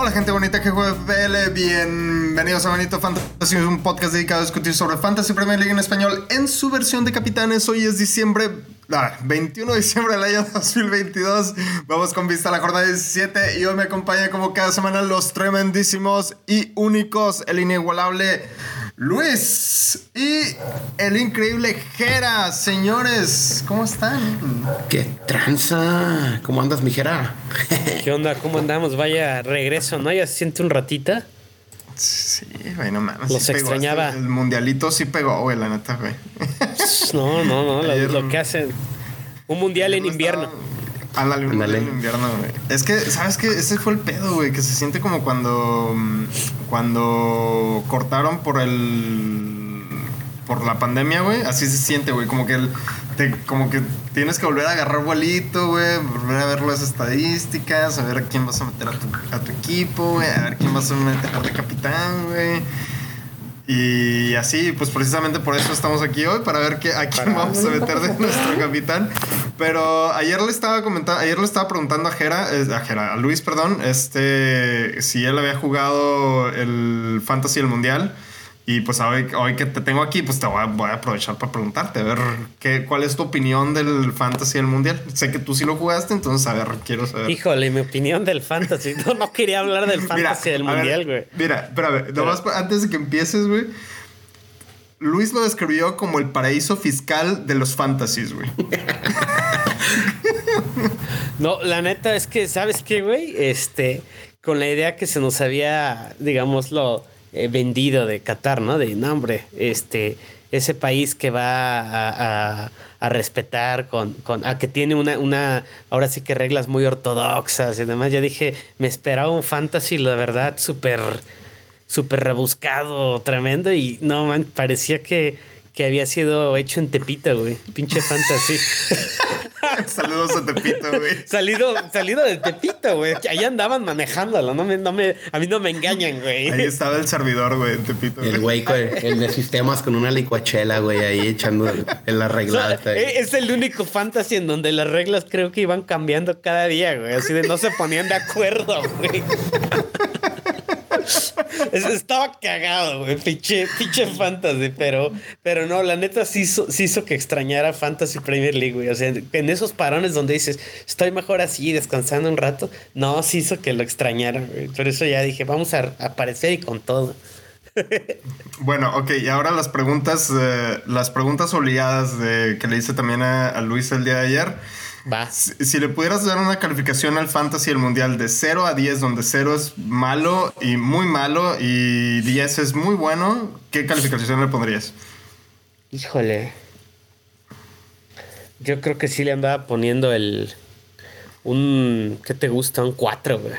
Hola gente bonita que juega PL, bienvenidos a Bonito Fantasy, un podcast dedicado a discutir sobre Fantasy Premier League en español en su versión de capitanes. Hoy es diciembre, ah, 21 de diciembre del año 2022. Vamos con vista a la jornada 17 y hoy me acompaña como cada semana los tremendísimos y únicos, el inigualable Luis y el increíble Jera. Señores, ¿cómo están? ¡Qué tranza! ¿Cómo andas, mi Jera? ¿Qué onda? ¿Cómo andamos? Vaya regreso, ¿no? Ya se siente un ratita. Sí, güey, no mames. Los sí extrañaba. El mundialito sí pegó, güey, la neta, güey. No, no, no. Lo que hacen. Un mundial en invierno. Ándale, un Ándale. en invierno, güey. Es que, ¿sabes qué? Ese fue el pedo, güey. Que se siente como cuando. mm, Cuando cortaron por el. Por la pandemia, güey. Así se siente, güey. Como que el. te- como que tienes que volver a agarrar vuelito, güey. Volver a ver las estadísticas. A ver a quién vas a meter a tu, a tu equipo, güey. A ver quién vas a meter de capitán, güey. Y así, pues precisamente por eso estamos aquí hoy, para ver qué, a quién vamos a meter de nuestro capitán. Pero ayer le estaba comentando, ayer le estaba preguntando a Jera, eh, a Jera, a Luis, perdón, este, si él había jugado el Fantasy del Mundial. Y pues hoy, hoy que te tengo aquí, pues te voy a, voy a aprovechar para preguntarte, a ver qué, cuál es tu opinión del Fantasy del Mundial. Sé que tú sí lo jugaste, entonces a ver, quiero saber. Híjole, mi opinión del fantasy. No, no quería hablar del fantasy del a ver, mundial, güey. Mira, espérame, nomás pa- antes de que empieces, güey. Luis lo describió como el paraíso fiscal de los fantasies, güey. No, la neta es que, ¿sabes qué, güey? Este, con la idea que se nos había, digámoslo, eh, vendido de Qatar, ¿no? De, no, hombre, este, ese país que va a, respetar con, con, a que tiene una, una, ahora sí que reglas muy ortodoxas y demás. Yo dije, me esperaba un fantasy, la verdad, súper, súper rebuscado, tremendo y no, man, parecía que, que había sido hecho en Tepito, güey. Pinche fantasy. Saludos a Tepito, güey. Salido, salido de Tepito, güey. Ahí andaban manejándolo. No me, no me, a mí no me engañan, güey. Ahí estaba el servidor, güey, en Tepito. El güey, el de sistemas con una licuachela, güey, ahí echando en la O sea, es el único fantasy en donde las reglas creo que iban cambiando cada día, güey. Así de no se ponían de acuerdo, güey. Es- Estaba cagado, güey. Pinche, fantasy. Pero, pero no, la neta sí hizo, que extrañara Fantasy Premier League, güey. O sea, en esos parones donde dices, estoy mejor así, descansando un rato. No, sí hizo que lo extrañara, güey. Por eso ya dije, vamos a aparecer y con todo. Bueno, ok, y ahora las preguntas, eh, las preguntas obligadas de, que le hice también a, a Luis el día de ayer. Va. Si, si le pudieras dar una calificación al Fantasy del Mundial de 0 a 10, donde 0 es malo y muy malo y 10 es muy bueno, ¿qué calificación le pondrías? Híjole. Yo creo que sí le andaba poniendo el. Un. ¿Qué te gusta? Un 4, güey.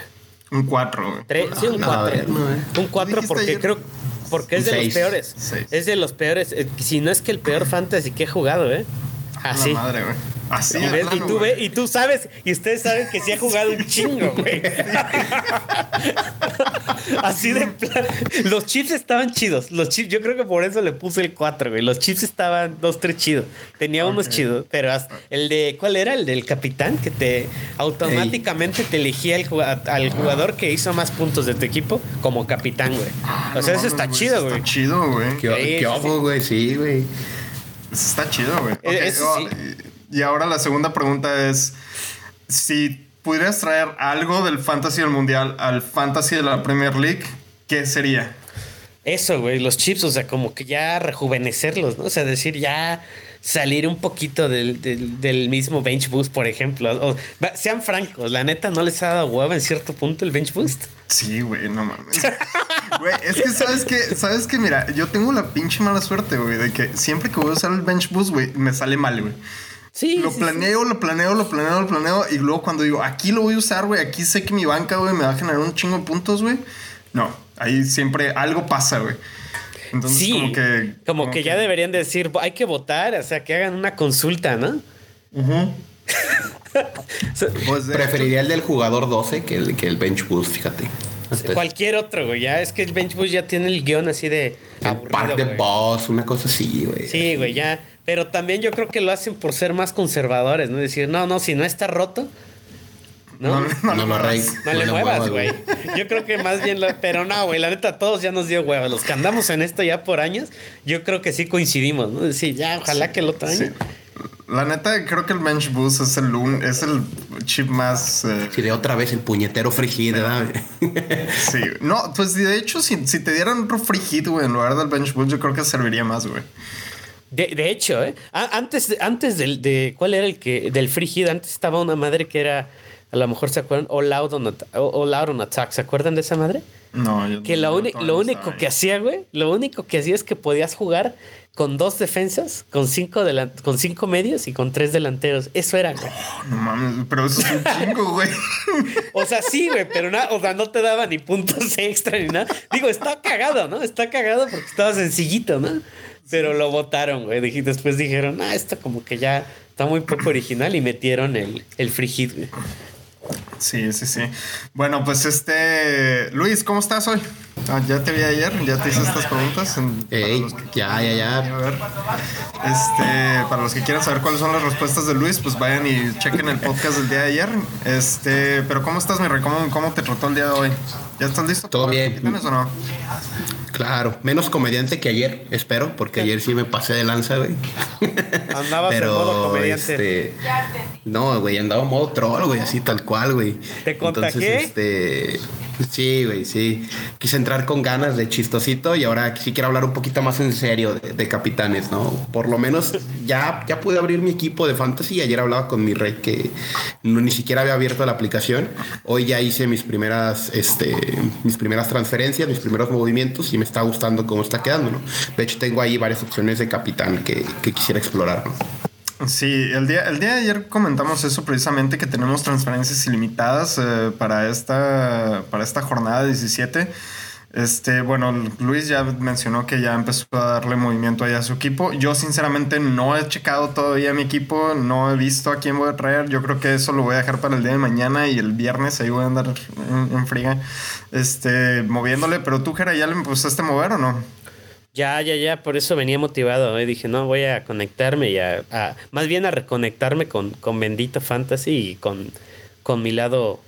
Un 4, güey. Sí, un No, 4. a ver, no, eh. Un 4 Dijiste porque ayer- creo. Porque es de los seis. peores. Seis. Es de los peores. eh, Si no es que el peor fantasy que he jugado, ¿eh? Así. La madre, güey. Así Y, tú ve- y tú sabes, y ustedes saben que sí ha jugado un chingo, güey. Así de plan. Los chips estaban chidos. Los chips, yo creo que por eso le puse el 4, güey. Los chips estaban dos, tres chidos. Tenía unos Ok. chidos, pero hasta- el de, ¿cuál era? El del capitán, que te automáticamente te elegía el al jugador que hizo más puntos de tu equipo como capitán, güey. O sea, No eso está chido, eso güey. Está chido, güey. ¿Qué, Sí, qué sí, ojo, güey? Sí, güey. Eso Está chido, güey. Eh, oh, Y ahora la segunda pregunta es: si pudieras traer algo del Fantasy del Mundial al Fantasy de la Premier League, ¿qué sería? Eso, güey, los chips, o sea, como que ya rejuvenecerlos, ¿no? O sea, decir ya salir un poquito del, del- del mismo bench boost, por ejemplo. O- sean francos, la neta no les ha dado hueva en cierto punto el bench boost. Sí, güey, no mames. Güey, es que sabes que, sabes que, mira, yo tengo la pinche mala suerte, güey, de que siempre que voy a usar el bench boost, güey, me sale mal, güey. Sí. Lo sí, sí. planeo, lo planeo, lo planeo, lo planeo. Y luego cuando digo, aquí lo voy a usar, güey, aquí sé que mi banca, güey, me va a generar un chingo de puntos, güey. No, ahí siempre algo pasa, güey. Entonces, Sí, como que. como que ya deberían decir, hay que votar, o sea, que hagan una consulta, ¿no? Pues de Preferiría el del jugador 12 que el, que el bench boost, fíjate. Cualquier otro, güey. Ya es que el bench boost ya tiene el guion así de. aburrido, Park de güey. Boss, una cosa así, güey. Sí, güey, ya. Pero también yo creo que lo hacen por ser más conservadores, ¿no? Decir, no, no, si no está roto. No, no, No, lo muevas. arregles. le muevas, güey. Yo creo que más bien lo. Pero no, güey, la neta, todos ya nos dio hueva. Los que andamos en esto ya por años, yo creo que sí coincidimos, ¿no? Decir, ya, ojalá que el otro año. Sí. La neta, creo que el Bench Boost es el, un- es el chip más. eh, Si de otra vez el puñetero frigid, ¿verdad? sí. No, pues de hecho, si, si te dieran otro hit, güey, en lugar del Bench Boost, yo creo que serviría más, güey. De, de hecho, ¿eh? A- antes, antes del, de. ¿Cuál era el que. Del Frigid? Antes estaba una madre que era. A lo mejor se acuerdan. All Out on, At- All Out on Attack. ¿Se acuerdan de esa madre? No, yo Que lo, todavía lo no único que hacía, güey, lo único que hacía es que podías jugar con dos defensas, con cinco, con cinco medios y con tres delanteros. Eso era, güey. No mames, pero eso es un chingo, güey. O sea, sí, güey, pero nada, o sea, no te daba ni puntos extra ni nada. Digo, está cagado, ¿no? Está cagado porque estaba sencillito, ¿no? Pero lo votaron, güey. Después dijeron, ah, esto como que ya está muy poco original y metieron el, el free hit, güey. Sí, sí, sí. Bueno, pues este. Luis, ¿cómo estás hoy? Ah, ya te vi ayer, ya te hice estas preguntas. Ey, que ya, ya, ya. A ver. Este, para los que quieran saber cuáles son las respuestas de Luis, pues vayan y chequen el podcast del día de ayer. Este, pero ¿cómo estás, mi rey? ¿Cómo, cómo te trató el día de hoy? ¿Ya estás listo? Todo bien. Capitanes o no? Claro, menos comediante que ayer, espero, porque ayer sí me pasé de lanza, güey. Andabas en modo comediante. este, no, güey, andaba en modo troll, güey, así tal cual, güey. ¿Te contagié? este, sí, güey, sí. Quise entrar con ganas de chistosito y ahora sí quiero hablar un poquito más en serio de, capitanes, ¿no? Por lo menos ya, ya pude abrir mi equipo de fantasy. Ayer hablaba con mi rey que no, ni siquiera había abierto la aplicación. Hoy ya hice mis primeras, este, mis primeras transferencias, mis primeros movimientos y me está gustando cómo está quedando, ¿no? De hecho, tengo ahí varias opciones de capitán que, que quisiera explorar, ¿no? Sí, el día, el día de ayer comentamos eso precisamente, que tenemos transferencias ilimitadas eh, para, esta, para esta jornada 17. Este, bueno, Luis ya mencionó que ya empezó a darle movimiento ahí a su equipo. Yo sinceramente no he checado todavía mi equipo, no he visto a quién voy a traer. Yo creo que eso lo voy a dejar para el día de mañana y el viernes ahí voy a andar en, en friga, este, moviéndole. Pero tú, Jera, ¿ya le empezaste a mover o no? Ya, ya, ya, por eso venía motivado. ¿eh? Dije, no, voy a conectarme y a, a- más bien a reconectarme con, con Bendito Fantasy y con, con mi lado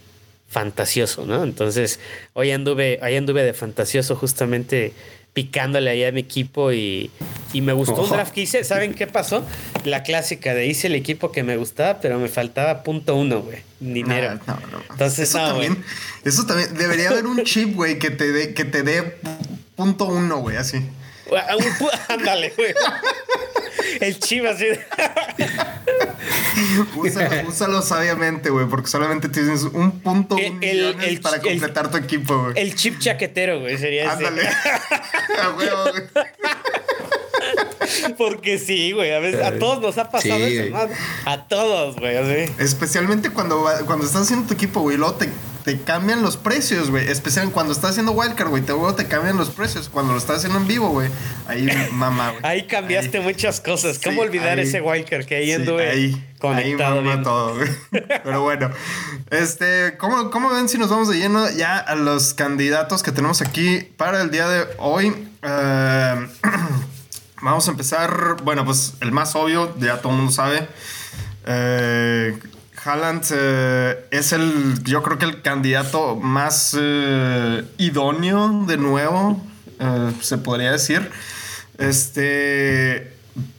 fantasioso, ¿no? Entonces, hoy anduve, hoy anduve de fantasioso justamente picándole ahí a mi equipo y, y me gustó un Ojo. draft que hice. ¿Saben qué pasó? La clásica de hice el equipo que me gustaba, pero me faltaba punto uno, güey. Dinero. Ah, no, no. Entonces, eso, no, también, eso también debería haber un chip, güey, que te dé que te dé punto uno, güey, así. Ándale, güey. El chivas, así. de- Úsalo, úsalo sabiamente, güey, porque solamente tienes un punto El- un el- millones el- para el- completar tu equipo, güey. El chip chaquetero, güey, sería ese. Ándale. A huevo, güey. Porque sí, güey. A veces a todos nos ha pasado Sí, eso. ¿no? A todos, güey. Así. Especialmente cuando, va- cuando estás haciendo tu equipo, güey, luego te, te cambian los precios, güey. Especialmente cuando estás haciendo wildcard, güey, te, te cambian los precios. Cuando lo estás haciendo en vivo, güey. Ahí, mamá, güey. Ahí cambiaste muchas cosas. Sí, ¿Cómo olvidar ahí- ese wildcard que ahí Sí, anduve ahí, conectado ahí mamá todo, güey. Pero bueno, este, ¿cómo, ¿cómo ven si nos vamos de lleno ya a los candidatos que tenemos aquí para el día de hoy? Eh, vamos a empezar, bueno, pues el más obvio, ya todo el mundo sabe. Eh, Haaland eh, es el, yo creo que el candidato más eh, idóneo de nuevo, eh, se podría decir. Este,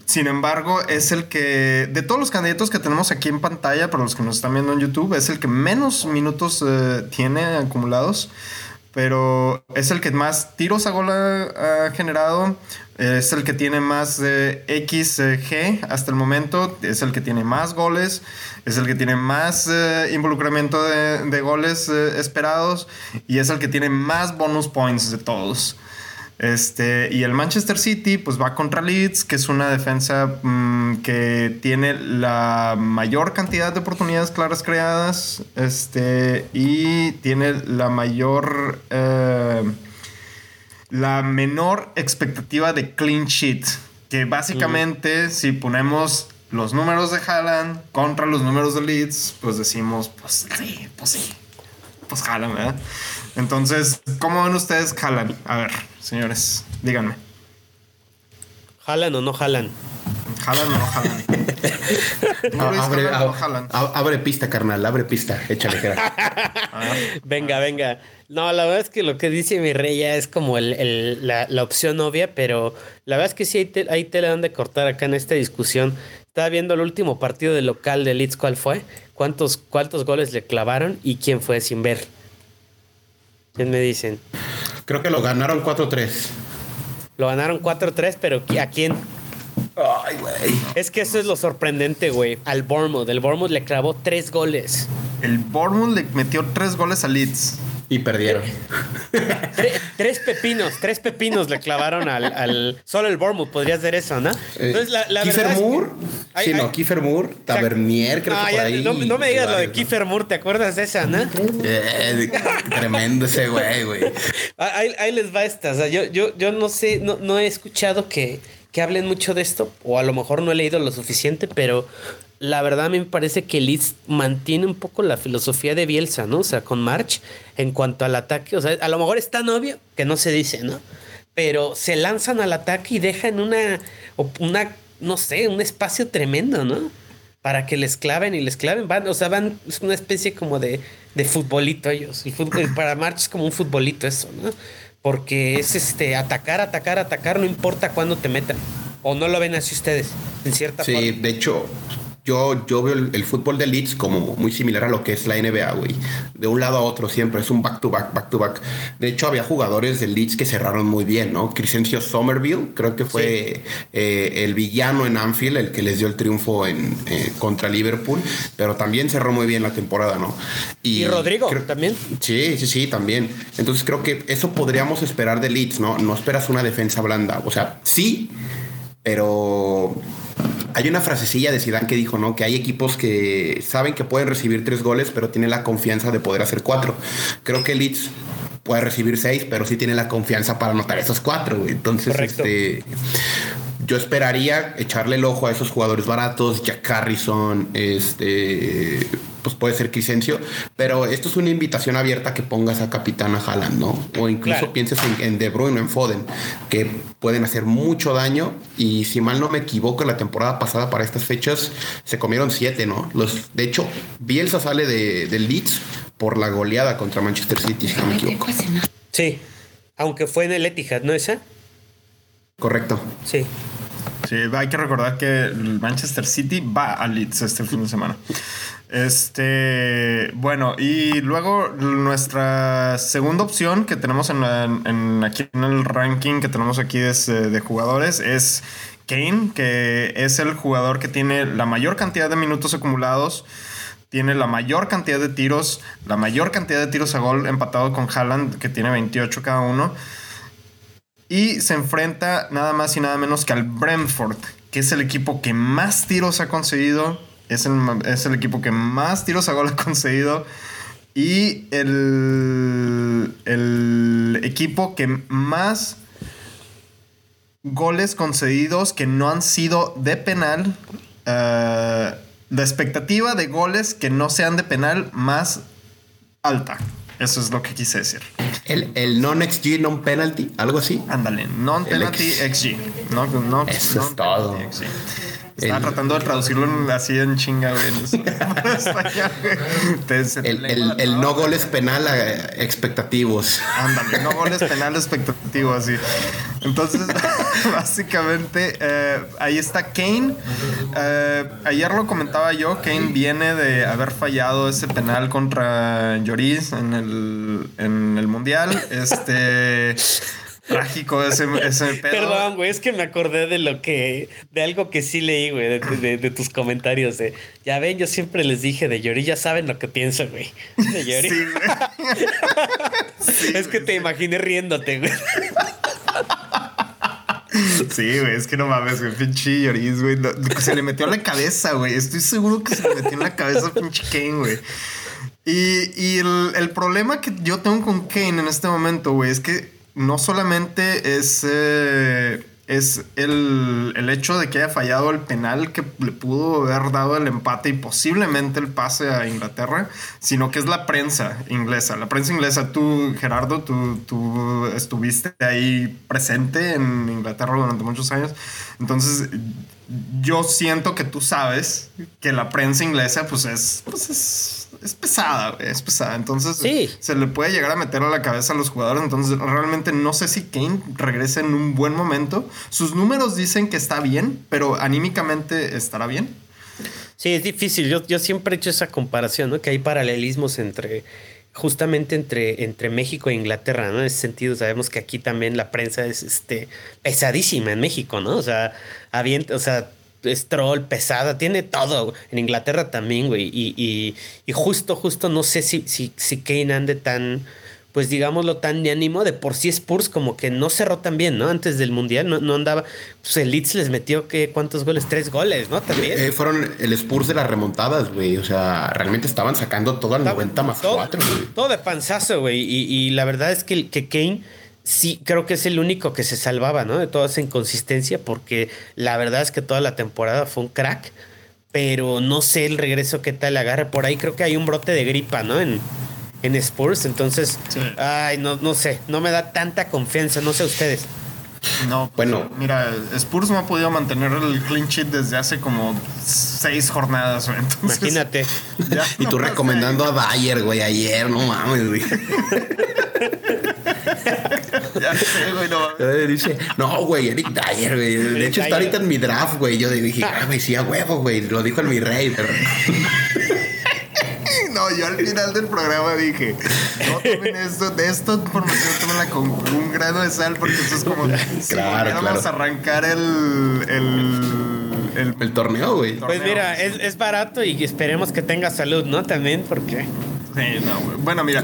sin embargo, es el que, de todos los candidatos que tenemos aquí en pantalla, para los que nos están viendo en YouTube, es el que menos minutos tiene acumulados, pero es el que más tiros a gol ha generado, es el que tiene más eh, XG hasta el momento, es el que tiene más goles, es el que tiene más eh, involucramiento de, goles eh, esperados y es el que tiene más bonus points de todos. Este, y el Manchester City pues va contra Leeds, que es una defensa mm, que tiene la mayor cantidad de oportunidades claras creadas este, y tiene la mayor, eh, la menor expectativa de clean sheet. Que básicamente si ponemos los números de Haaland contra los números de Leeds, pues decimos, pues sí, pues sí. pues jalan, ¿verdad? Entonces, ¿cómo ven ustedes jalan? A ver, señores, díganme. ¿Jalan o no jalan? ¿Jalan o no jalan? Ah, abre, jalan o no ah, jalan? ah, abre pista, carnal, abre pista. Échale, Jera. Venga, venga. No, la verdad es que lo que dice mi rey ya es como el, el- la, la opción obvia, pero la verdad es que sí hay, te- hay tela donde cortar acá en esta discusión. Estaba viendo el último partido del local de Leeds, ¿cuál fue? ¿Cuántos, ¿Cuántos goles le clavaron y quién fue sin ver? ¿Quién me dicen? Creo que lo ganaron 4-3. Lo ganaron 4-3, pero ¿a quién? Ay, güey. Es que eso es lo sorprendente, güey. Al Bournemouth. El Bournemouth le clavó tres goles. El Bournemouth le metió tres goles a Leeds. Y perdieron. Tre- tres pepinos, tres pepinos le clavaron al, al- Solo el Bournemouth podría hacer eso, ¿no? Entonces, la, la Kiefer verdad es que- Moore. Ay, sí, ay. no, Kiefer Moore. Tavernier, creo No, que por ahí. no, no me digas lo de ¿no? Kiefer Moore, ¿te acuerdas de esa, no? Eh, tremendo ese güey, güey. Ah, Ahí, ahí les va esta. O sea, yo, yo, yo no sé, no, no he escuchado que, que hablen mucho de esto, o a lo mejor no he leído lo suficiente, pero la verdad a mí me parece que Leeds mantiene un poco la filosofía de Bielsa, ¿no? O sea, con March en cuanto al ataque. O sea, a lo mejor es tan obvio que no se dice, ¿no? Pero se lanzan al ataque y dejan una, una no sé, un espacio tremendo, ¿no? Para que les claven y les claven. Van, o sea, van, es una especie como de, de futbolito ellos. El fútbol, para March es como un futbolito eso, ¿no? Porque es este atacar, atacar, atacar, no importa cuándo te metan. O no lo ven así ustedes, en cierta Sí, forma. de hecho, yo, yo veo el, el fútbol de Leeds como muy similar a lo que es la NBA, güey. De un lado a otro siempre, es un back to back, back to back. De hecho, había jugadores del Leeds que cerraron muy bien, ¿no? Crescencio Somerville, creo que fue eh, el villano en Anfield, el que les dio el triunfo en, eh, contra Liverpool, pero también cerró muy bien la temporada, ¿no? Y Rodrigo creo- también. Sí, sí, sí, también. Entonces creo que eso podríamos esperar de Leeds, ¿no? No esperas una defensa blanda. O sea, sí, pero hay una frasecilla de Zidane que dijo, ¿no? Que hay equipos que saben que pueden recibir tres goles, pero tienen la confianza de poder hacer cuatro. Creo que Leeds puede recibir seis, pero sí tiene la confianza para anotar esos cuatro, güey. Entonces, Correcto. este yo esperaría echarle el ojo a esos jugadores baratos, Jack Harrison, este, pues puede ser Crisencio, pero esto es una invitación abierta que pongas a Capitán a Haaland, ¿no? O incluso Claro. pienses en, en De Bruyne o en Foden, que pueden hacer mucho daño y si mal no me equivoco, la temporada pasada para estas fechas se comieron siete, ¿no? Los, de hecho, Bielsa sale de, del Leeds por la goleada contra Manchester City, si no me equivoco. Sí. Aunque fue en el Etihad, ¿no esa? Correcto. Sí. Sí, hay que recordar que el Manchester City va a Leeds este fin de semana. Este, bueno, y luego nuestra segunda opción que tenemos en, la- en- aquí en el ranking que tenemos aquí es, de jugadores es Kane, que es el jugador que tiene la mayor cantidad de minutos acumulados, tiene la mayor cantidad de tiros, la mayor cantidad de tiros a gol empatado con Haaland, que tiene 28 cada uno. Y se enfrenta nada más y nada menos que al Brentford, que es el equipo que más tiros ha conseguido. Es el, es el equipo que más tiros a gol ha conseguido. Y el, el equipo que más goles concedidos que no han sido de penal. eh, la expectativa de goles que no sean de penal más alta. Eso es lo que quise decir. El, el non-XG, non-penalty, algo así. Ándale, non-penalty XG. No, no, Eso es todo. XG. Estaba El- tratando de traducirlo así en chinga, güey. El, el- no goles penal expectativos. Ándale, no goles penal expectativo así. Entonces, básicamente, eh, ahí está Kane. Eh, ayer lo comentaba yo, Kane viene de haber fallado ese penal contra Lloris en el, en el Mundial. Este... Trágico ese, ese pedo. Perdón, güey, es que me acordé de lo que, de algo que sí leí, güey, de, de- de tus comentarios. De, ya ven, yo siempre les dije de Yori, ya saben lo que pienso, güey. De Yori. Sí, güey. es que te imaginé riéndote, güey. Sí, güey, es que no mames, güey, pinche Lloris, güey. Se le metió a la cabeza, güey. Estoy seguro que se le metió en la cabeza a pinche Kane, güey. Y, y el, el problema que yo tengo con Kane en este momento, güey, es que no solamente es, eh, es el, el, hecho de que haya fallado el penal que le pudo haber dado el empate y posiblemente el pase a Inglaterra, sino que es la prensa inglesa. La prensa inglesa, tú, Gerardo, tú, tú estuviste ahí presente en Inglaterra durante muchos años. Entonces, yo siento que tú sabes que la prensa inglesa, pues es, pues es es pesada, es pesada. Entonces se le puede llegar a meter a la cabeza a los jugadores. Entonces realmente no sé si Kane regrese en un buen momento. Sus números dicen que está bien, pero anímicamente estará bien. Sí, es difícil. Yo, yo siempre he hecho esa comparación, ¿no? Que hay paralelismos entre justamente entre, entre México e Inglaterra, ¿no? En ese sentido, sabemos que aquí también la prensa es este, pesadísima en México, ¿no? O sea, o sea, es troll, pesada, tiene todo. En Inglaterra también, güey. Y, y, y, justo, justo no sé si, si, si Kane ande tan, pues digámoslo, tan de ánimo. De por sí Spurs como que no cerró tan bien, ¿no? Antes del Mundial no, no andaba. Pues el Leeds les metió, ¿qué? ¿Cuántos goles? Tres goles, ¿no? También. Eh, fueron el Spurs de las remontadas, güey. O sea, realmente estaban sacando todo al 90 más todo, 4, Todo de panzazo, güey. Y, y, la verdad es que, que Kane sí creo que es el único que se salvaba, ¿no? De toda esa inconsistencia, porque la verdad es que toda la temporada fue un crack, pero no sé el regreso qué tal agarre. Por ahí creo que hay un brote de gripa, ¿no? En, en Spurs, entonces, ay, no, no sé, no me da tanta confianza, no sé ustedes. No, pues, bueno, mira, Spurs no ha podido mantener el clean sheet desde hace como seis jornadas, Imagínate. y tú recomendando a Dyer, güey, ayer, no mames, güey. ya sé, güey, no Dice, no, güey, Eric Dyer, güey. De hecho, está ahorita en mi draft, güey. Yo dije, ah, güey, sí, a huevo, güey. Lo dijo el mi rey, pero. No, yo al final del programa dije, no tomen esto, de esta información tómenla con un grano de sal, porque eso es como si claro, a arrancar el, el, el, torneo, güey. Pues mira, es, es, barato y esperemos que tenga salud, ¿no? También, porque. Sí, no, güey. Bueno, mira,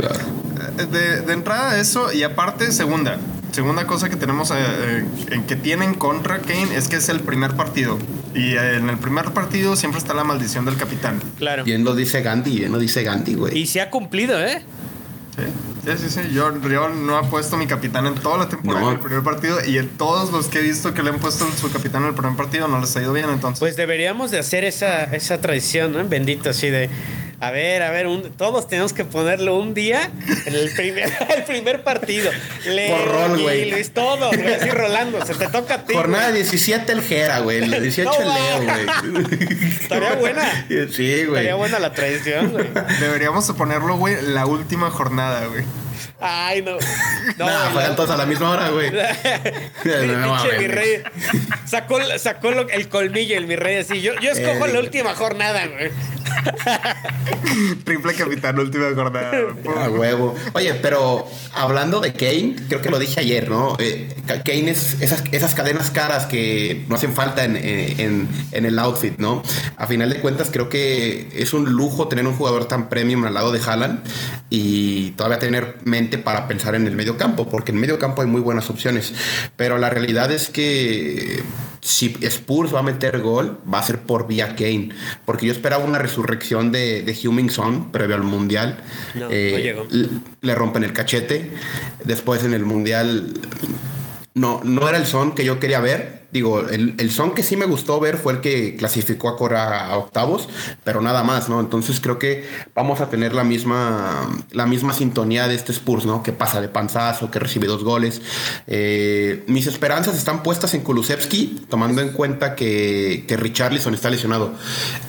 de, de entrada eso, y aparte, segunda. Segunda cosa que tenemos eh, eh, en que tiene en contra Kane es que es el primer partido. Y en el primer partido siempre está la maldición del capitán. Claro. Bien lo dice Gandhi, bien lo dice Gandhi, güey. Y se ha cumplido, ¿eh? Sí, sí, sí. Yo, no he puesto mi capitán en toda la temporada en el primer partido y en todos los que he visto que le han puesto su capitán en el primer partido no les ha ido bien entonces. Pues deberíamos de hacer esa, esa tradición, ¿no? Bendito, así de a ver, a ver, todos tenemos que ponerlo un día en el primer, el primer partido. Le, Por rol, güey. Luis, todos, güey, así rolando. Se te toca a ti. Jornada 17 el Jera, güey. El 18 el Leo, güey. Estaría buena. Sí, güey. Estaría buena la tradición, güey. Deberíamos ponerlo, güey, la última jornada, güey. Ay, no. No, nah, juegan todos a la misma hora, güey. mi rey. Sacó, sacó el colmillo el mi rey así. Yo, yo escojo la última jornada, güey. Triple capitán, última jornada. A huevo. Oye, pero hablando de Kane, creo que lo dije ayer, ¿no? Eh, Kane es esas, esas cadenas caras que no hacen falta en, en, en, el outfit, ¿no? A final de cuentas, creo que es un lujo tener un jugador tan premium al lado de Haaland y todavía tener mente para pensar en el medio campo, porque en medio campo hay muy buenas opciones. Pero la realidad es que si Spurs va a meter gol, va a ser por vía Kane. Porque yo esperaba una resurrección de, de Son previo al Mundial. Eh, le rompen el cachete. Después en el Mundial no, no era el son que yo quería ver digo, el, son que sí me gustó ver fue el que clasificó a Cora a octavos, pero nada más, ¿no? Entonces creo que vamos a tener la misma, la misma sintonía de este Spurs, ¿no? Que pasa de panzazo, que recibe dos goles. Eh, mis esperanzas están puestas en Kulusevski, tomando en cuenta que, que Richarlison está lesionado.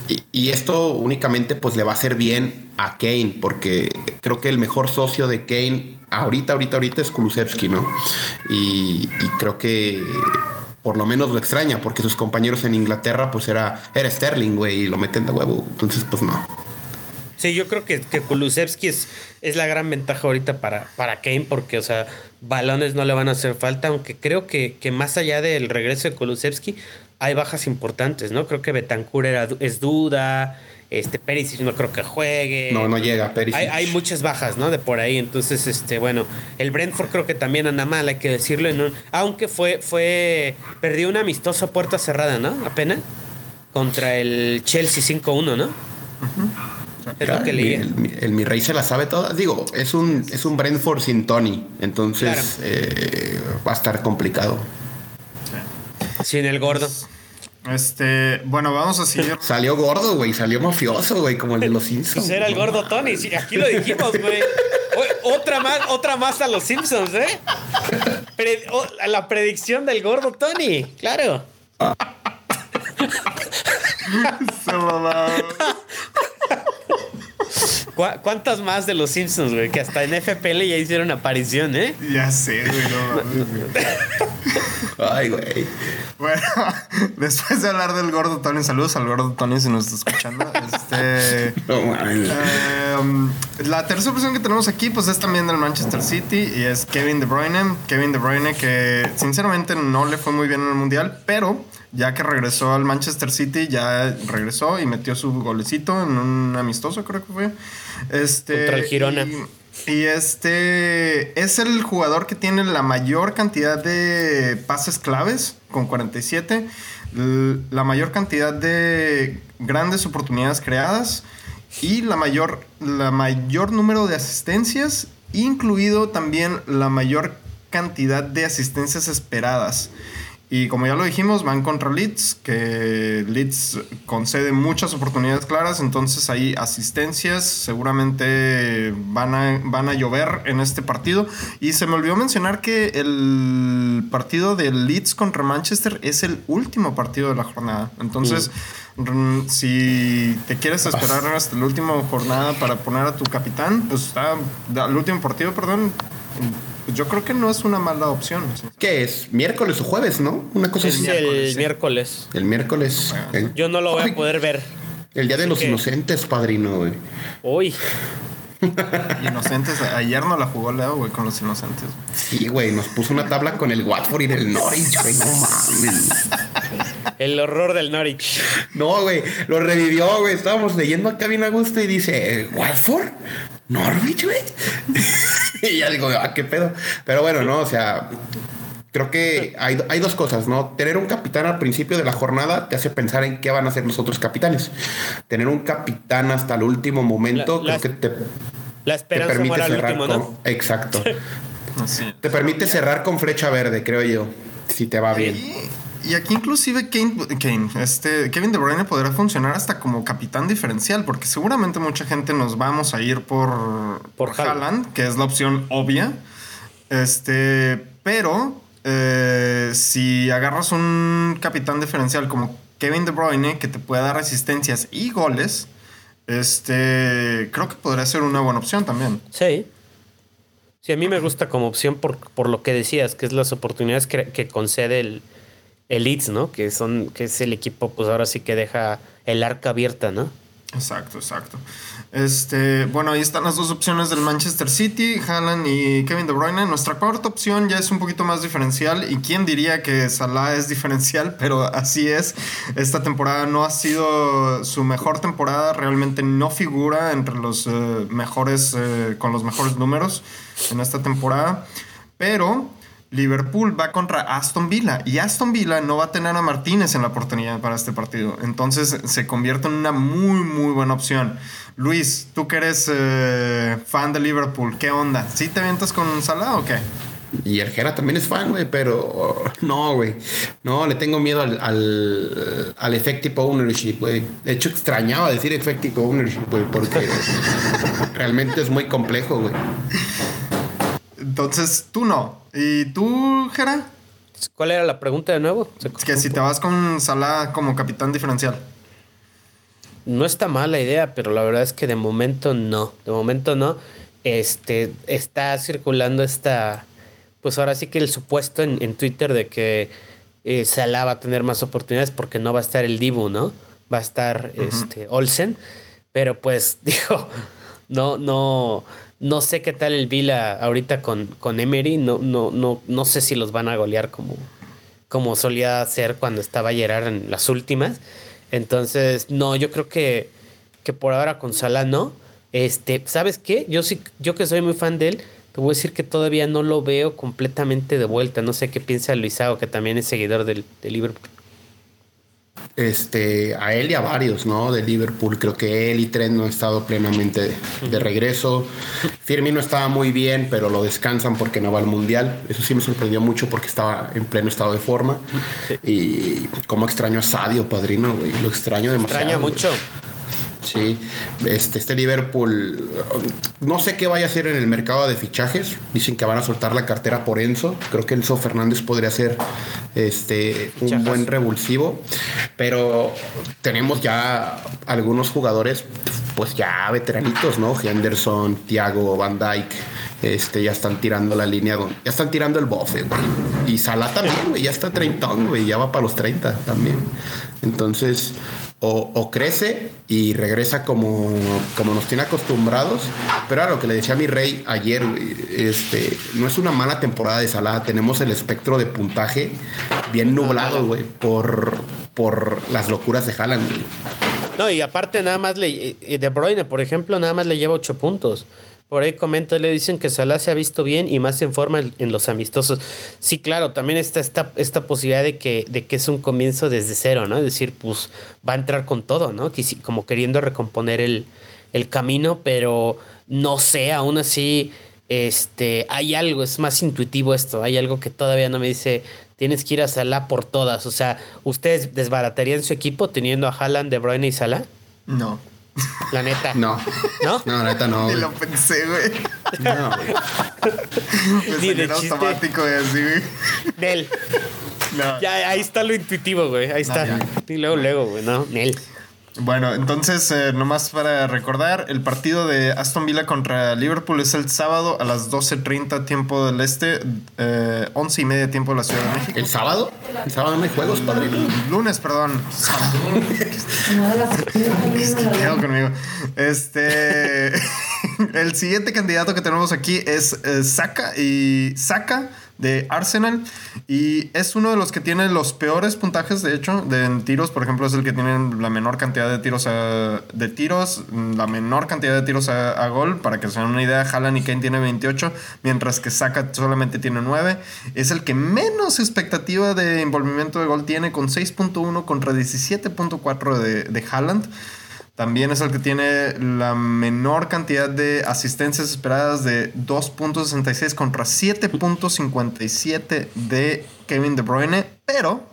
Y, y, esto únicamente pues le va a hacer bien a Kane, porque creo que el mejor socio de Kane ahorita, ahorita, ahorita es Kulusevski, ¿no? y, creo que por lo menos lo extraña, porque sus compañeros en Inglaterra, pues era, era Sterling, güey, y lo meten de huevo. Entonces, pues no. Sí, yo creo que, que Kulusevski es, es la gran ventaja ahorita para, para Kane, porque, o sea, balones no le van a hacer falta, aunque creo que, que más allá del regreso de Kulusevski, hay bajas importantes, ¿no? Creo que Betancourt era, es duda, este, Perisic no creo que juegue. No, no llega Perisic. Hay, hay, muchas bajas, ¿no? De por ahí. Entonces, este, bueno, el Brentford creo que también anda mal, hay que decirlo. aunque fue, fue, perdió una amistosa puerta cerrada, ¿no? Apenas. Contra el Chelsea 5-1, ¿no? Es lo que leí. El, mi rey se la sabe toda. Digo, es un, es un Brentford sin Tony. Entonces, eh, va a estar complicado. Sin el gordo. Este, bueno, vamos a seguir. Salió gordo, güey. Salió mafioso, güey, como el de los Simpsons. Pues era el gordo Tony. Sí, aquí lo dijimos, güey. Otra más, otra más a los Simpsons, ¿eh? Pre- la predicción del gordo Tony. Claro. ¿Cu- ¿Cuántas más de los Simpsons, güey? Que hasta en FPL ya hicieron aparición, ¿eh? Ya sé, güey, no. Ay, güey. Bueno, después de hablar del gordo Tony, saludos al gordo Tony si nos está escuchando. Este. No mames. Um, la tercera opción que tenemos aquí, pues es también del Manchester City y es Kevin De Bruyne. Kevin De Bruyne, que sinceramente no le fue muy bien en el mundial, pero ya que regresó al Manchester City, ya regresó y metió su golecito en un amistoso, creo que fue. Este, Contra el Girona. Y, y este es el jugador que tiene la mayor cantidad de pases claves, con 47. l- La mayor cantidad de grandes oportunidades creadas y la mayor, la mayor número de asistencias, incluido también la mayor cantidad de asistencias esperadas. Y como ya lo dijimos, van contra Leeds, que Leeds concede muchas oportunidades claras, entonces ahí asistencias seguramente van a, van a llover en este partido. Y se me olvidó mencionar que el partido de Leeds contra Manchester es el último partido de la jornada. Entonces, mm, si te quieres esperar hasta la última jornada para poner a tu capitán, pues está, al último partido, perdón, yo creo que no es una mala opción. ¿Qué es? ¿Miércoles o jueves, no? Una cosa Es así. el sí. miércoles. El miércoles. ¿eh? Yo no lo voy Ay, a poder ver. El día de Así los que- inocentes, padrino, güey. Uy, Inocentes, ayer no la jugó Leo, güey, con los inocentes. Sí, güey, nos puso una tabla con el Watford y el Norwich, güey. No mames. el horror del Norwich. No, güey, lo revivió, güey. Estábamos leyendo acá bien a gusto y dice, ¿Watford? ¿Norwich, güey? y ya digo, ah, qué pedo. Pero bueno, no, o sea, creo que hay, hay dos cosas, ¿no? Tener un capitán al principio de la jornada te hace pensar en qué van a hacer los otros capitanes. Tener un capitán hasta el último momento, La- creo las- que te, La te esperanza permite muere al cerrar último, con. ¿no? Exacto. Te permite cerrar con flecha verde, creo yo. Si te va bien. Y, aquí inclusive Kane, Kane, este, Kevin De Bruyne podrá funcionar hasta como capitán diferencial, porque seguramente mucha gente nos vamos a ir por, Por Haaland. Haaland, que es la opción obvia. Este, pero eh, si agarras un capitán diferencial como Kevin De Bruyne, que te puede dar asistencias y goles, este, creo que podría ser una buena opción también. Sí. Sí, a mí me gusta como opción por, por lo que decías, que es las oportunidades que, que concede el, el Leeds, ¿no? Que son, que es el equipo, pues ahora sí que deja el arca abierta, ¿no? Exacto, exacto. Este, bueno, ahí están las dos opciones del Manchester City, Haaland y Kevin De Bruyne. Nuestra cuarta opción ya es un poquito más diferencial y quién diría que Salah es diferencial, pero así es. Esta temporada no ha sido su mejor temporada, realmente no figura entre los eh, mejores eh, con los mejores números en esta temporada, pero Liverpool va contra Aston Villa y Aston Villa no va a tener a Martínez en la oportunidad para este partido. Entonces se convierte en una muy, muy buena opción. Luis, tú que eres eh, fan de Liverpool, ¿qué onda? ¿Sí te avientas con Salah o qué? Y el Jera también es fan, güey, pero no, güey. No, le tengo miedo al, al, al effective ownership, güey. De hecho, extrañaba decir effective ownership, güey, porque realmente es muy complejo, güey. Entonces tú no. ¿Y tú, Jera? ¿Cuál era la pregunta de nuevo? Se- Que si te vas con Salah como capitán diferencial. No está mal la idea, pero la verdad es que de momento no. De momento no. Este está circulando esta. Pues ahora sí que el supuesto en, en Twitter de que eh, Salah va a tener más oportunidades porque no va a estar el Dibu, ¿no? Va a estar este Olsen. Pero pues, digo, no, no, no sé qué tal el Vila ahorita con, con Emery. No, no, no, no sé si los van a golear como, como solía hacer cuando estaba Gerard en las últimas. Entonces, no, yo creo que, que por ahora con Salah no. Este, ¿sabes qué? Yo sí, yo que soy muy fan de él, te voy a decir que todavía no lo veo completamente de vuelta. No sé qué piensa Luisao, que también es seguidor del, de Liverpool. Este, a él y a varios, ¿no? De Liverpool. Creo que él y Trent no han estado plenamente de, regreso. Firmino estaba muy bien, pero lo descansan porque no va al Mundial. Eso sí me sorprendió mucho porque estaba en pleno estado de forma. Y como extraño a Sadio, padrino, güey. Lo extraño demasiado. Extraña mucho. Sí, este, este Liverpool, no sé qué vaya a hacer en el mercado de fichajes. Dicen que van a soltar la cartera por Enzo. Creo que Enzo Fernández podría ser este, un buen revulsivo. Pero tenemos ya algunos jugadores, pues ya veteranitos, ¿no? Henderson, Thiago, Van Dyke. Este, ya están tirando la línea, ya están tirando el bofe, güey. Y Salah también, güey, ya está 30, güey, ya va para los 30 también. Entonces, o, crece y regresa como, como nos tiene acostumbrados. Pero a lo que le decía a mi rey ayer, este, no es una mala temporada de Salah. Tenemos el espectro de puntaje bien nublado, güey, por, por las locuras de Haaland. No, y aparte nada más le... Eh, de Bruyne, por ejemplo, nada más le lleva ocho puntos. Por ahí comenta, le dicen que Salah se ha visto bien y más en forma en, los amistosos. Sí, claro, también está esta, esta posibilidad de que, de que es un comienzo desde cero, ¿no? Es decir, pues va a entrar con todo, ¿no? Como queriendo recomponer el, el camino, pero no sé, aún así, este, hay algo, es más intuitivo esto, hay algo que todavía no me dice, tienes que ir a Salah por todas. O sea, ¿ustedes desbaratarían su equipo teniendo a Haaland, De Bruyne y Salah? No. La neta. No. ¿No? No, la neta no. Ni lo pensé, güey. No, güey. Ni de automático, güey, así, güey. Nel. No. Ya, ahí está lo intuitivo, güey. Ahí está. y luego, luego, güey, ¿no? Nel. Bueno, entonces, eh, nomás para recordar, el partido de Aston Villa contra Liverpool es el sábado a las 12.30 tiempo del este, eh, 11 y media tiempo de la Ciudad de México. ¿El sábado? ¿El sábado no hay juegos, padre? Lunes, perdón. conmigo. Este, el siguiente candidato que tenemos aquí es eh, Saka y Saka de Arsenal y es uno de los que tiene los peores puntajes, de hecho, de tiros. Por ejemplo, es el que tiene la menor cantidad de tiros a, de tiros, la menor cantidad de tiros a, gol. Para que se den una idea, Haaland y Kane tiene 28, mientras que Saka solamente tiene 9. Es el que menos expectativa de envolvimiento de gol tiene con 6.1 contra 17.4 de, de Haaland. También es el que tiene la menor cantidad de asistencias esperadas de 2.66 contra 7.57 de Kevin De Bruyne. Pero,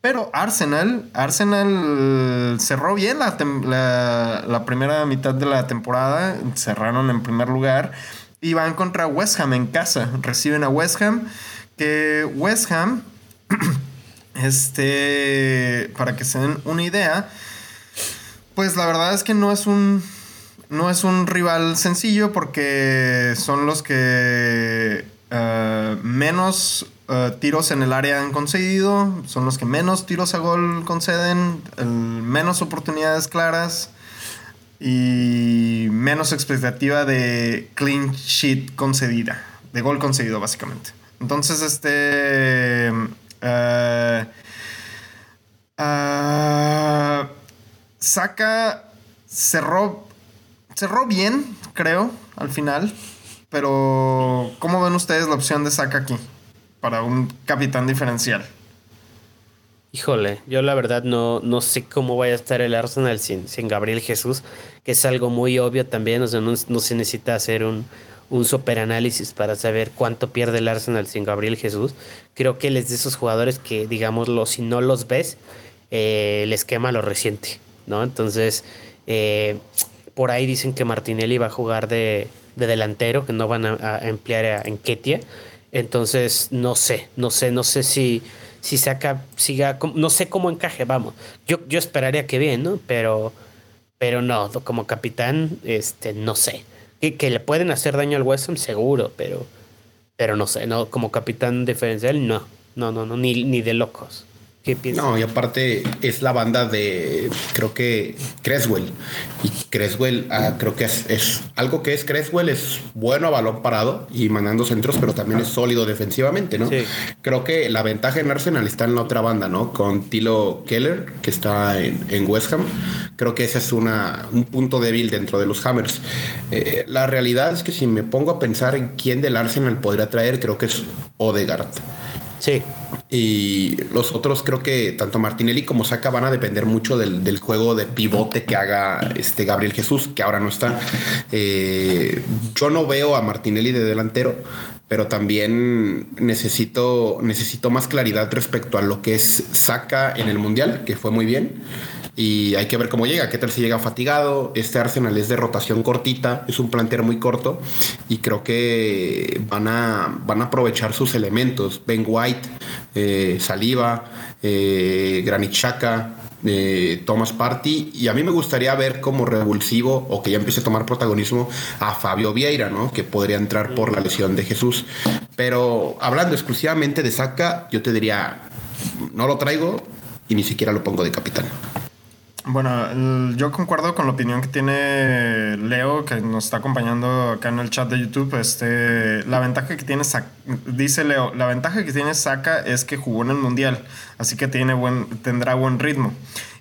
pero Arsenal, Arsenal cerró bien la, la, primera mitad de la temporada. Cerraron en primer lugar. Y van contra West Ham en casa. Reciben a West Ham. Que West Ham, este, para que se den una idea, pues la verdad es que no es un. No es un rival sencillo porque son los que eh, menos eh, tiros en el área han concedido, son los que menos tiros a gol conceden, menos oportunidades claras y menos expectativa de clean sheet concedida, de gol concedido básicamente. Entonces, este... Uh, Saca cerró, cerró bien, creo, al final. Pero, ¿cómo ven ustedes la opción de Saca aquí? Para un capitán diferencial. Híjole, yo la verdad no, no sé cómo vaya a estar el Arsenal sin, sin Gabriel Jesús, que es algo muy obvio también. O sea, no, se necesita hacer un, un super análisis para saber cuánto pierde el Arsenal sin Gabriel Jesús. Creo que él es de esos jugadores que, digámoslo, si no los ves, eh, les quema lo reciente. ¿No? Entonces, eh, por ahí dicen que Martinelli va a jugar de, delantero, que no van a, emplear a Enquetia. Entonces, no sé, no sé, no sé si, si saca, siga, no sé cómo encaje, vamos. Yo, yo esperaría que bien, ¿no? Pero, pero no, como capitán, este, no sé. Que, que le pueden hacer daño al West Ham, seguro, pero, pero no sé, no, como capitán diferencial, no, no, no, no, ni, ni de locos. No, y aparte es la banda de, creo que Creswell. Y Creswell, ah, creo que es, algo que es Creswell, es bueno a balón parado y mandando centros, pero también es sólido defensivamente, ¿no? Creo que la ventaja en Arsenal está en la otra banda, ¿no? Con Tilo Keller, que está en, West Ham. Creo que ese es una, un punto débil dentro de los Hammers. Eh, la realidad es que si me pongo a pensar en quién del Arsenal podría traer, creo que es Odegaard. Sí. Y los otros creo que tanto Martinelli como Saca van a depender mucho del, juego de pivote que haga este Gabriel Jesús, que ahora no está. Eh, yo no veo a Martinelli de delantero, pero también necesito, necesito más claridad respecto a lo que es Saca en el Mundial, que fue muy bien y hay que ver cómo llega, qué tal si llega fatigado. Este Arsenal es de rotación cortita, es un plantel muy corto y creo que van a, van a aprovechar sus elementos. Ben White, eh, Saliva, eh, eh, Thomas Party y a mí me gustaría ver como revulsivo o que ya empiece a tomar protagonismo a Fabio Vieira, ¿no? Que podría entrar por la lesión de Jesús. Pero hablando exclusivamente de Saka, yo te diría, no lo traigo y ni siquiera lo pongo de capitán. Bueno, yo concuerdo con la opinión que tiene Leo, que nos está acompañando acá en el chat de YouTube. Este, la ventaja que tiene, dice Leo, la ventaja que tiene Saka es que jugó en el Mundial, así que tiene buen, tendrá buen ritmo.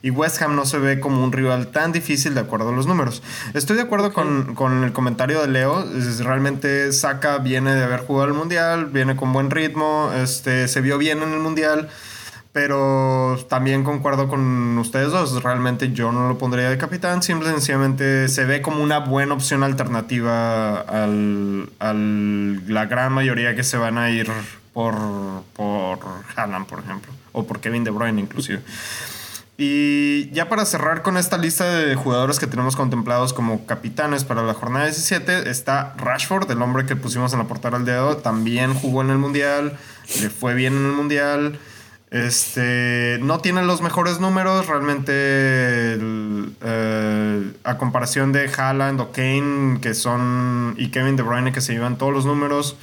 Y West Ham no se ve como un rival tan difícil de acuerdo a los números. Estoy de acuerdo con, con el comentario de Leo. Realmente Saka viene de haber jugado el Mundial, viene con buen ritmo, este, se vio bien en el Mundial. Pero también concuerdo con ustedes dos. Realmente yo no lo pondría de capitán. Simple sencillamente se ve como una buena opción alternativa al, al, la gran mayoría que se van a ir por, por Haaland, por ejemplo. O por Kevin De Bruyne, inclusive. Y ya para cerrar con esta lista de jugadores que tenemos contemplados como capitanes para la jornada 17, está Rashford, el hombre que pusimos en la portada al dedo. También jugó en el Mundial, le fue bien en el Mundial. Este, no tiene los mejores números, realmente eh, a comparación de Haaland o Kane, que son, y Kevin De Bruyne, que se llevan todos los números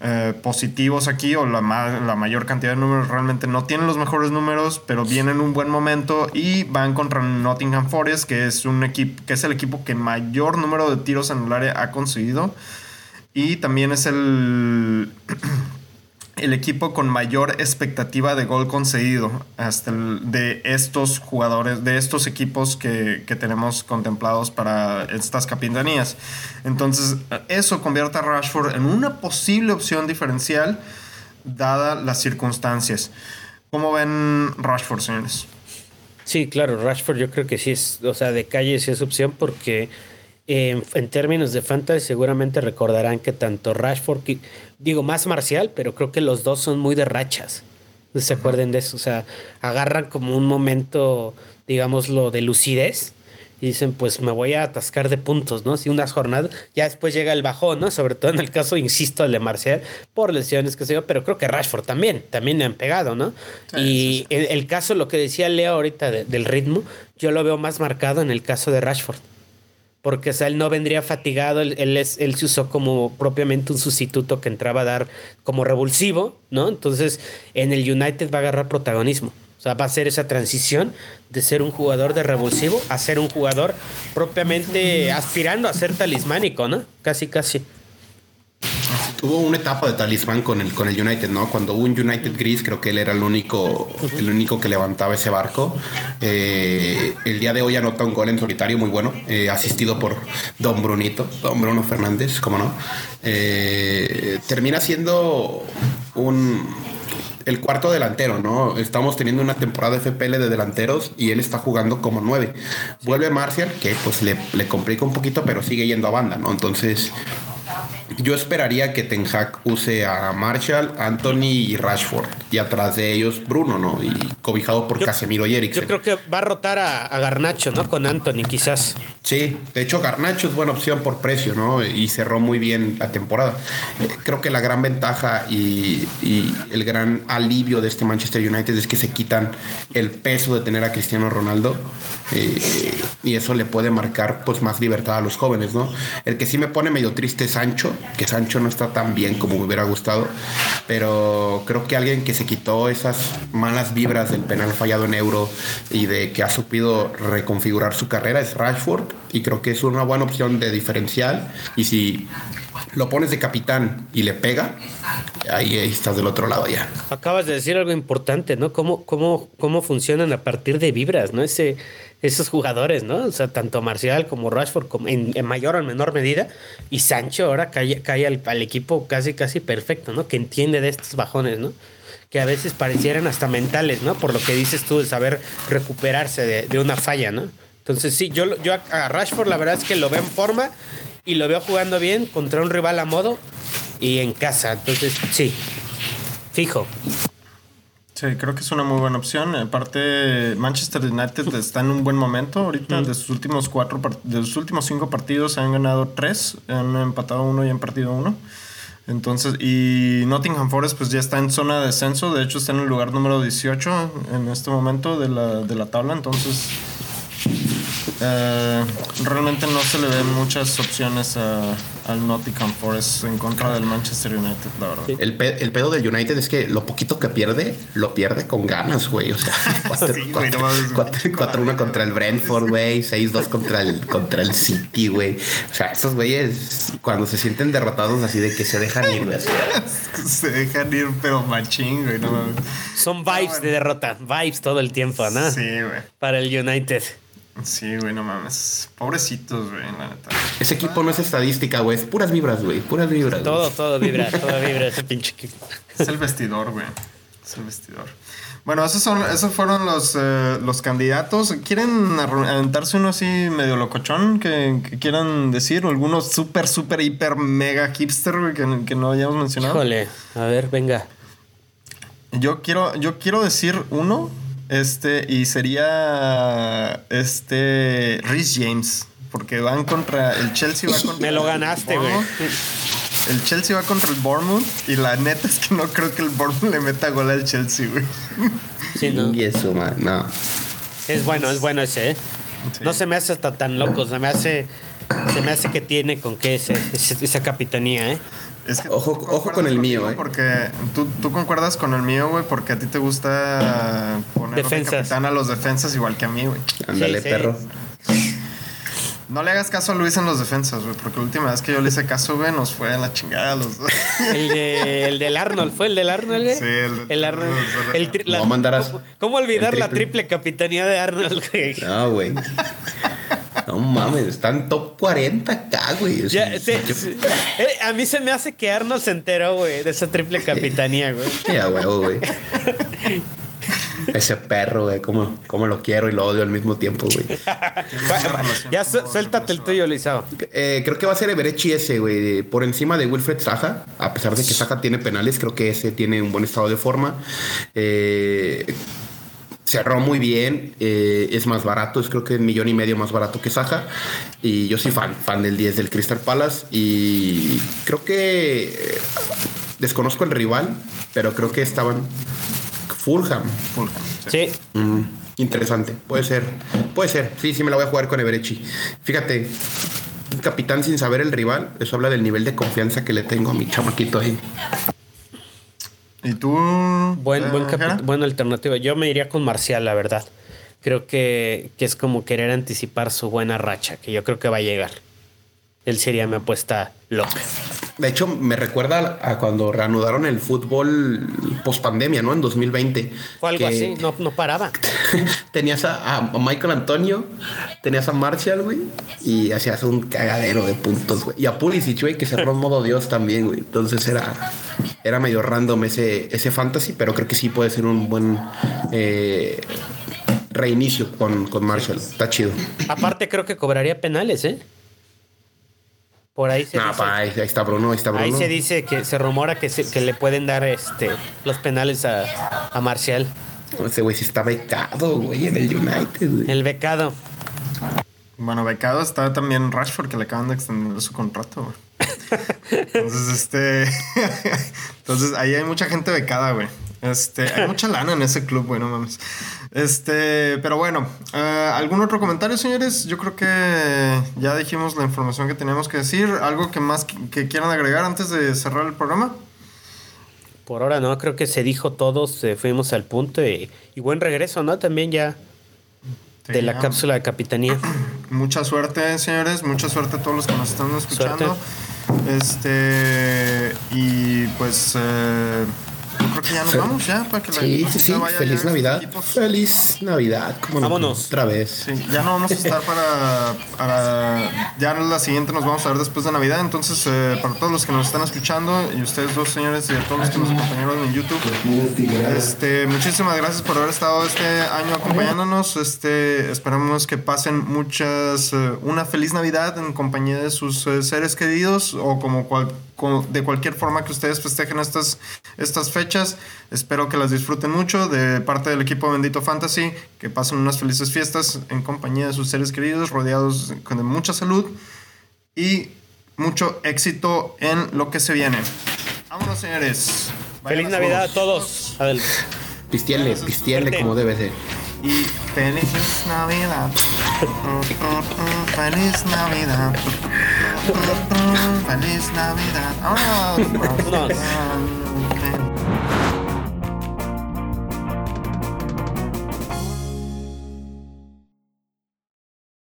eh, positivos aquí, o la, la mayor cantidad de números, realmente no tienen los mejores números, pero vienen en un buen momento y van contra Nottingham Forest, que es, un que es el equipo que mayor número de tiros en el área ha conseguido. Y también es el el equipo con mayor expectativa de gol concedido hasta de estos jugadores, de estos equipos que, tenemos contemplados para estas capitanías. Entonces, eso convierte a Rashford en una posible opción diferencial dadas las circunstancias. ¿Cómo ven Rashford, señores? Sí, claro, Rashford yo creo que sí es, o sea, de calle sí es opción porque en términos de fantasy, seguramente recordarán que tanto Rashford, digo más marcial, pero creo que los dos son muy de rachas. No se acuerden de eso. O sea, agarran como un momento, digámoslo, de lucidez y dicen, pues me voy a atascar de puntos, ¿no? Si unas jornadas, ya después llega el bajón, ¿no? Sobre todo en el caso, insisto, el de Marcial, por lesiones, que sé yo, pero creo que Rashford también, también le han pegado, ¿no? y El, caso, lo que decía Leo ahorita del ritmo, yo lo veo más marcado en el caso de Rashford porque o él no vendría fatigado, él, él, él, se usó como propiamente un sustituto que entraba a dar como revulsivo, ¿no? Entonces en el United va a agarrar protagonismo. O sea, va a ser esa transición de ser un jugador de revulsivo a ser un jugador propiamente aspirando a ser talismánico, ¿no? Casi, casi. Tuvo una etapa de talismán con el, con el United, ¿no? Cuando hubo un United gris, creo que él era el único, el único que levantaba ese barco. Eh, el día de hoy anota un gol en solitario muy bueno, eh, asistido por Don Brunito, Don Bruno Fernández, ¿cómo no? Eh, termina siendo un, el cuarto delantero, ¿no? Estamos teniendo una temporada FPL de delanteros y él está jugando como nueve. Vuelve Marcial, que pues le, le complica un poquito, pero sigue yendo a banda, ¿no? Entonces, yo esperaría que Ten Hag use a Marshall, Anthony y Rashford. Y atrás de ellos Bruno, ¿no? Y cobijado por Casemiro y Eriksen. Yo creo que va a rotar a, Garnacho, ¿no? Con Anthony, quizás. Sí, de hecho Garnacho es buena opción por precio, ¿no? Y cerró muy bien la temporada. Eh, creo que la gran ventaja y, el gran alivio de este Manchester United es que se quitan el peso de tener a Cristiano Ronaldo. Eh, y eso le puede marcar pues más libertad a los jóvenes, ¿no? El que sí me pone medio triste es Sancho, que Sancho no está tan bien como me hubiera gustado, pero creo que alguien que se quitó esas malas vibras del penal fallado en Euro y de que ha supido reconfigurar su carrera es Rashford y creo que es una buena opción de diferencial y si lo pones de capitán y le pega, ahí, estás del otro lado ya. Acabas de decir algo importante, ¿no? ¿Cómo, cómo, cómo funcionan a partir de vibras, ¿no? Ese, esos jugadores, ¿no? O sea, tanto Marcial como Rashford en, mayor o menor medida. Y Sancho ahora cae, cae al, equipo casi, casi perfecto, ¿no? Que entiende de estos bajones, ¿no? que a veces parecieran hasta mentales, ¿no? Por lo que dices tú de saber recuperarse de, una falla, ¿no? Entonces sí, yo, yo a Rashford la verdad es que lo veo en forma y lo veo jugando bien contra un rival a modo y en casa. Entonces sí, fijo. Sí, creo que es una muy buena opción. Aparte, Manchester United está en un buen momento ahorita. De sus últimos cuatro, de sus últimos cinco partidos han ganado tres, han empatado uno y han perdido uno. Entonces, y Nottingham Forest pues ya está en zona de descenso. De hecho, está en el lugar número 18 en este momento de la, de la tabla. Entonces, eh, realmente no se le ven muchas opciones a- al Nottingham Forest en contra del Manchester United, la verdad. El, pe- el pedo del United es que lo poquito que pierde, lo pierde con ganas, güey. O sea, Sí, güey, no mames. 4-1 contra el Brentford, güey. 6-2 contra el, contra el City, güey. O sea, esos güeyes, cuando se sienten derrotados, así de que se dejan ir, güey. Se dejan ir, pero machín, güey, no mames. Son vibes de derrota, vibes todo el tiempo, ¿no? Sí, güey. Para el United. Sí, güey, no mames. Pobrecitos, güey, la neta. Ese equipo no es estadística, güey. Es puras vibras, güey. Puras vibras. Todo, todo vibra, todo vibra ese pinche equipo. Es el vestidor, güey. Es el vestidor. Bueno, esos, son, esos fueron los, eh, los candidatos. ¿Quieren aventarse uno así medio locochón que, que quieran decir? ¿O alguno súper, súper, hiper, mega hipster, güey, que, que no hayamos mencionado? Híjole, a ver, venga. Yo quiero, yo quiero decir uno, este, y sería este Rhys James. Porque van contra. El Chelsea va contra. Me lo ganaste, güey. El Chelsea va contra el Bournemouth. Y la neta es que no creo que el Bournemouth le meta gol al Chelsea, güey. Sí, no. Y eso, man. No. Es bueno, es bueno ese, ¿eh? Sí. No se me hace hasta tan loco, se me hace, se me hace que tiene con qué ese, ese- esa capitanía, ¿eh? Es que Ojo- ojo con el mío, eh. Porque tú, tú concuerdas con el mío, güey, porque a ti te gusta poner capitán a los defensas igual que a mí, güey. Ándale, Sí, sí. perro. No le hagas caso a Luis en los defensas, güey, porque la última vez que yo le hice caso, güey, nos fue a la chingada a los dos. El, de, el del Arnold, ¿fue el del Arnold, güey? Sí, el del Arnold. El tri- mandarás ¿Cómo, cómo olvidar el la triple. triple capitanía de Arnold, güey? No, güey. No mames, están top 40k, güey. O sea, Ya, sí, sí. Eh, a mí se me hace que Arnold se enteró, güey, de esa triple capitanía, güey. Ya, huevo, güey. Ese perro, güey, cómo, cómo lo quiero y lo odio al mismo tiempo, güey. Ya su- suéltate el tuyo, Luisao. Eh, creo que va a ser Everechi ese, güey, por encima de Wilfred Saja. A pesar de que Saja tiene penales, creo que ese tiene un buen estado de forma. Eh, cerró muy bien, eh, es más barato, es creo que un millón y medio más barato que Saja. Y yo soy fan, fan del 10 del Crystal Palace. Y creo que eh, desconozco el rival, pero creo que estaban Fulham. Fulham, sí. Sí, Mm, interesante, puede ser, puede ser. Sí, sí, me la voy a jugar con Everechi. Fíjate, un capitán sin saber el rival, eso habla del nivel de confianza que le tengo a mi chamaquito ahí. ¿Y tú? buen, eh, buen Jera? buena alternativa. Yo me iría con Marcial, la verdad. Creo que, que es como querer anticipar su buena racha, que yo creo que va a llegar. Él sería mi apuesta loca. De hecho, me recuerda a cuando reanudaron el fútbol post pandemia, ¿no? En 2020. O algo así, no, no paraba. tenías a, a Michael Antonio, tenías a Marshall, güey, y hacías un cagadero de puntos, güey. Y a Pulisic, güey, que cerró en modo Dios también, güey. Entonces era, era medio random ese, ese fantasy, pero creo que sí puede ser un buen eh, reinicio con, con Marshall. Está chido. Aparte, creo que cobraría penales, ¿eh? Por ahí se, No, dice, pa, ahí, ahí está Bruno, ahí está Bruno. ahí se dice que se rumora que, se- que le pueden dar este los penales a, a Marcial. Ese güey sí está becado, güey, en el United, güey. El becado. Bueno, becado está también Rashford, que le acaban de extender su contrato, güey. Entonces, este. Entonces, ahí hay mucha gente becada, güey. Este, hay mucha lana en ese club, güey, no mames. Este, pero bueno, eh, ¿algún otro comentario, señores? Yo creo que ya dijimos la información que teníamos que decir. ¿Algo que más que, que quieran agregar antes de cerrar el programa? Por ahora no, creo que se dijo todos, eh, fuimos al punto y, y buen regreso, ¿no? También ya de la ya. cápsula de capitanía. Mucha suerte, señores. Mucha suerte a todos los que nos están escuchando. Este. Y pues. eh, creo que ya nos vamos, ya, para que la Sí, sí, vaya Feliz Navidad. equipos. Feliz Navidad. ¿Cómo no? Vámonos. Otra vez. Sí, ya no vamos a estar para, para- Ya la siguiente nos vamos a ver después de Navidad. Entonces, eh, para todos los que nos están escuchando y ustedes dos señores y a todos los que nos acompañaron en YouTube, este, muchísimas gracias por haber estado este año acompañándonos. Este, esperamos que pasen muchas. eh, una feliz Navidad en compañía de sus eh, seres queridos o como cual- co- de cualquier forma que ustedes festejen estas, estas fechas. Espero que las disfruten mucho de parte del equipo Bendito Fantasy, que pasen unas felices fiestas en compañía de sus seres queridos, rodeados con mucha salud y mucho éxito en lo que se viene. Vámonos, señores. Vayan Feliz a Navidad a todos. Pistiele como debe ser. Y feliz Navidad. Feliz Navidad. Feliz Navidad. Vámonos.